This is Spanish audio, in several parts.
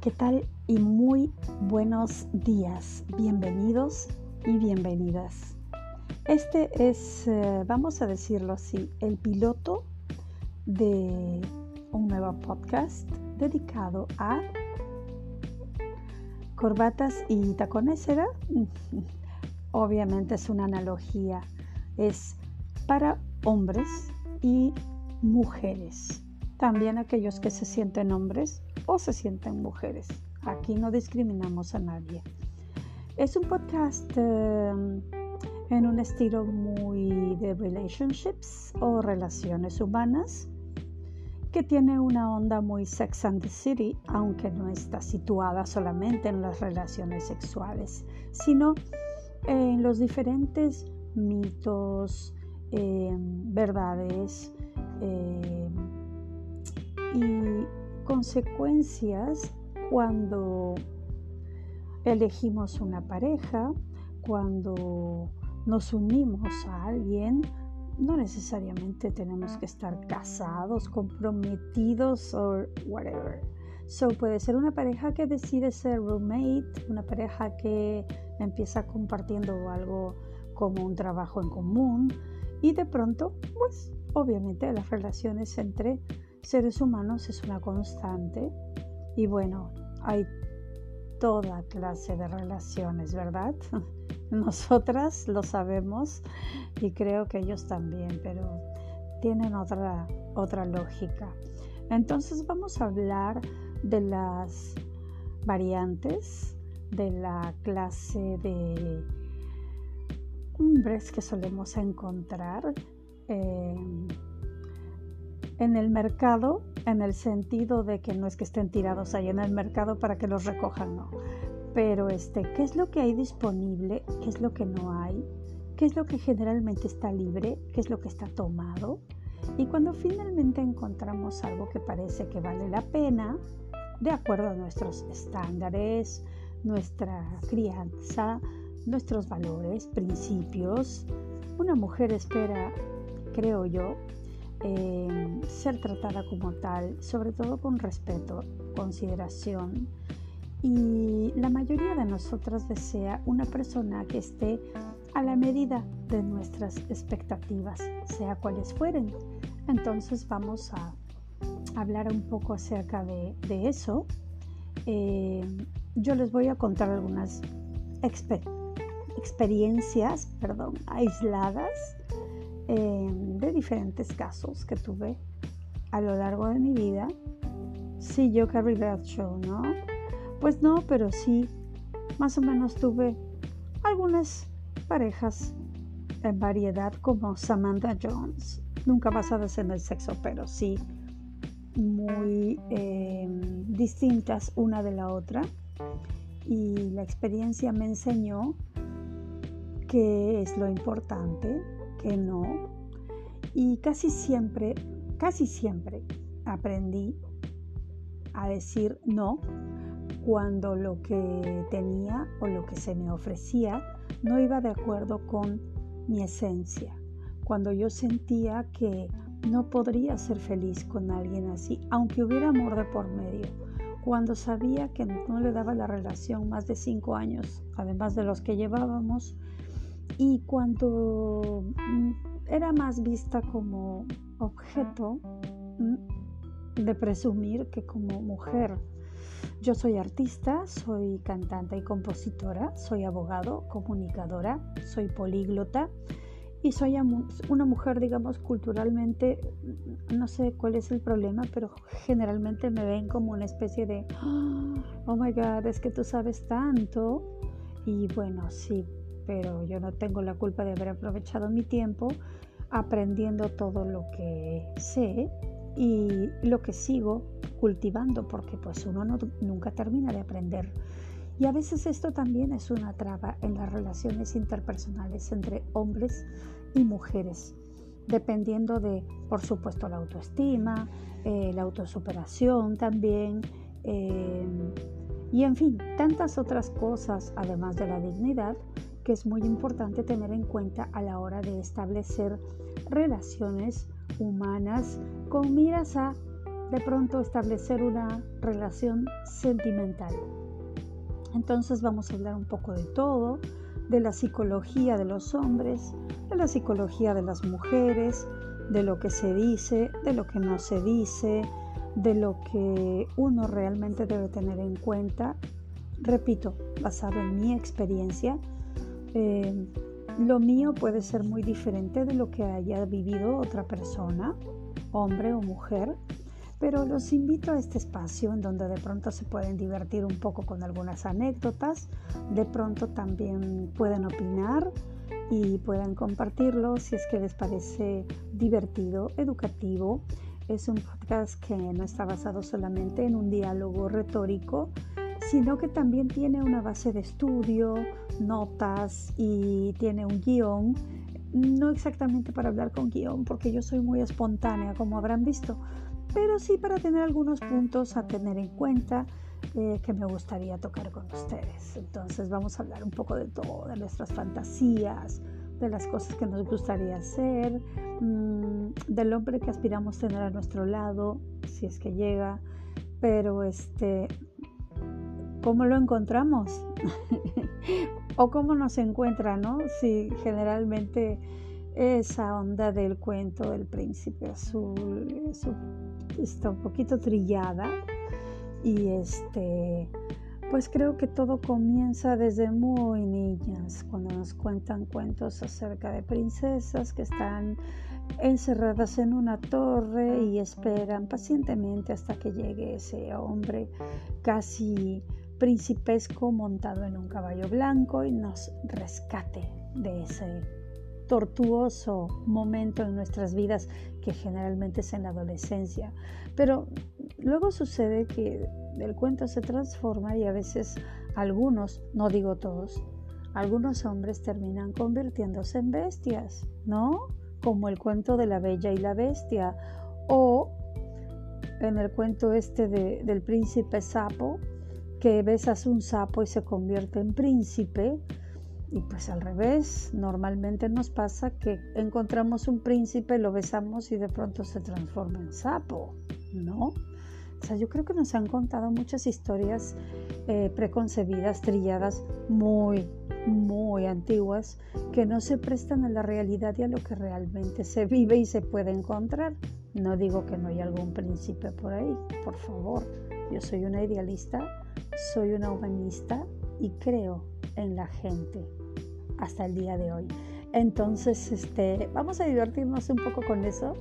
¿qué tal? Y muy buenos días. Bienvenidos y bienvenidas. Este es, eh, vamos a decirlo así, el piloto de un nuevo podcast dedicado a corbatas y tacones, ¿será? Obviamente es una analogía. Es para hombres y mujeres. También aquellos que se sienten hombres o se sienten mujeres. Aquí no discriminamos a nadie. Es un podcast em, en un estilo muy de relationships o relaciones humanas que tiene una onda muy Sex and the City, aunque no está situada solamente en las relaciones sexuales, sino en los diferentes mitos, em, verdades em, y consecuencias cuando elegimos una pareja, cuando nos unimos a alguien, no necesariamente tenemos que estar casados, comprometidos o whatever. So puede ser una pareja que decide ser roommate, una pareja que empieza compartiendo algo como un trabajo en común y de pronto, pues obviamente las relaciones entre seres humanos es una constante y bueno, hay toda clase de relaciones, ¿verdad? Nosotras lo sabemos y creo que ellos también, pero tienen otra, otra lógica. Entonces vamos a hablar de las variantes de la clase de hombres que solemos encontrar. Eh, en el mercado, en el sentido de que no es que estén tirados ahí en el mercado para que los recojan, no. Pero este, ¿qué es lo que hay disponible? ¿Qué es lo que no hay? ¿Qué es lo que generalmente está libre? ¿Qué es lo que está tomado? Y cuando finalmente encontramos algo que parece que vale la pena, de acuerdo a nuestros estándares, nuestra crianza, nuestros valores, principios, una mujer espera, creo yo, ser tratada como tal, sobre todo con respeto, consideración. Y la mayoría de nosotros desea una persona que esté a la medida de nuestras expectativas, sea cuales fueren. Entonces vamos a hablar un poco acerca de, eso. Eh, yo les voy a contar algunas experiencias perdón, aisladas Em, de diferentes casos que tuve a lo largo de mi vida. Sí, yo Carrie Bradshaw, ¿no? Pues no, pero sí, más o menos tuve algunas parejas en variedad como Samantha Jones, nunca basadas en el sexo, pero sí muy em, distintas una de la otra. Y la experiencia me enseñó que es lo importante, no. Y casi siempre, casi siempre aprendí a decir no cuando lo que tenía o lo que se me ofrecía no iba de acuerdo con mi esencia. Cuando yo sentía que no podría ser feliz con alguien así, aunque hubiera amor de por medio. Cuando sabía que no le daba la relación más de cinco años, además de los que llevábamos, y cuando mm, era más vista como objeto mm, de presumir que como mujer. Yo soy artista, soy cantante y compositora, soy abogado, comunicadora, soy políglota y soy una mujer, digamos, culturalmente, mm, no sé cuál es el problema, pero generalmente me ven como una especie de, oh my God, es que tú sabes tanto. Y bueno, sí, pero yo no tengo la culpa de haber aprovechado mi tiempo aprendiendo todo lo que sé y lo que sigo cultivando, porque pues uno nunca termina de aprender. Y a veces esto también es una traba en las relaciones interpersonales entre hombres y mujeres, dependiendo de, por supuesto, la autoestima, eh, la autosuperación también, eh, y en fin, tantas otras cosas, además de la dignidad, que es muy importante tener en cuenta a la hora de establecer relaciones humanas con miras a de pronto establecer una relación sentimental. Entonces vamos a hablar un poco de todo, de la psicología de los hombres, de la psicología de las mujeres, de lo que se dice, de lo que no se dice, de lo que uno realmente debe tener en cuenta. Repito, basado en mi experiencia, eh, lo mío puede ser muy diferente de lo que haya vivido otra persona, hombre o mujer, pero los invito a este espacio en donde de pronto se pueden divertir un poco con algunas anécdotas, de pronto también pueden opinar y pueden compartirlo si es que les parece divertido, educativo. Es un podcast que no está basado solamente en un diálogo retórico, sino que también tiene una base de estudio, notas y tiene un guion. No exactamente para hablar con guion, porque yo soy muy espontánea, como habrán visto, pero sí para tener algunos puntos a tener en cuenta eh, que me gustaría tocar con ustedes. Entonces vamos a hablar un poco de todo, de nuestras fantasías, de las cosas que nos gustaría hacer, mm, del hombre que aspiramos tener a nuestro lado, si es que llega, pero este, ¿cómo lo encontramos? o cómo nos encuentra, ¿no? Si generalmente esa onda del cuento del príncipe azul está un poquito trillada y este pues creo que todo comienza desde muy niñas cuando nos cuentan cuentos acerca de princesas que están encerradas en una torre y esperan pacientemente hasta que llegue ese hombre casi principesco montado en un caballo blanco y nos rescate de ese tortuoso momento en nuestras vidas que generalmente es en la adolescencia. Pero luego sucede que el cuento se transforma y a veces algunos, no digo todos, algunos hombres terminan convirtiéndose en bestias, ¿no? Como el cuento de la bella y la bestia o en el cuento este del príncipe sapo, que besas un sapo y se convierte en príncipe, y pues al revés, normalmente nos pasa que encontramos un príncipe, lo besamos y de pronto se transforma en sapo, ¿no? O sea, yo creo que nos han contado muchas historias eh, preconcebidas, trilladas, muy, muy antiguas, que no se prestan a la realidad y a lo que realmente se vive y se puede encontrar. No digo que no hay algún príncipe por ahí, por favor. Yo soy una idealista, soy una humanista y creo en la gente hasta el día de hoy. Entonces, este, vamos a divertirnos un poco con eso,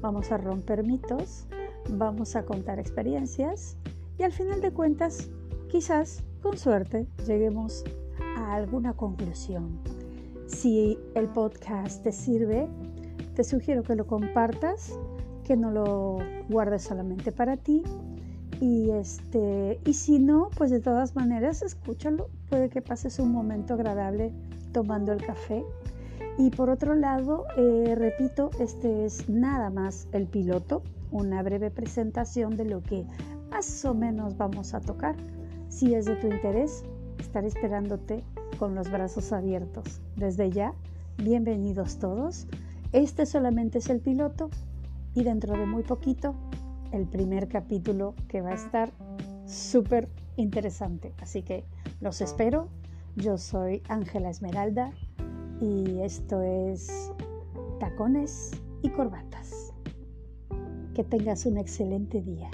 vamos a romper mitos, vamos a contar experiencias y al final de cuentas, quizás con suerte, lleguemos a alguna conclusión. Si el podcast te sirve, te sugiero que lo compartas, que no lo guardes solamente para ti. Y, este, y si no, pues de todas maneras, escúchalo. Puede que pases un momento agradable tomando el café. Y por otro lado, eh, repito, este es nada más el piloto, una breve presentación de lo que más o menos vamos a tocar. Si es de tu interés, estaré esperándote con los brazos abiertos. Desde ya, bienvenidos todos. Este solamente es el piloto y dentro de muy poquito el primer capítulo que va a estar súper interesante. Así que los espero yo soy Ángela Esmeralda y esto es Tacones y Corbatas. Que tengas un excelente día.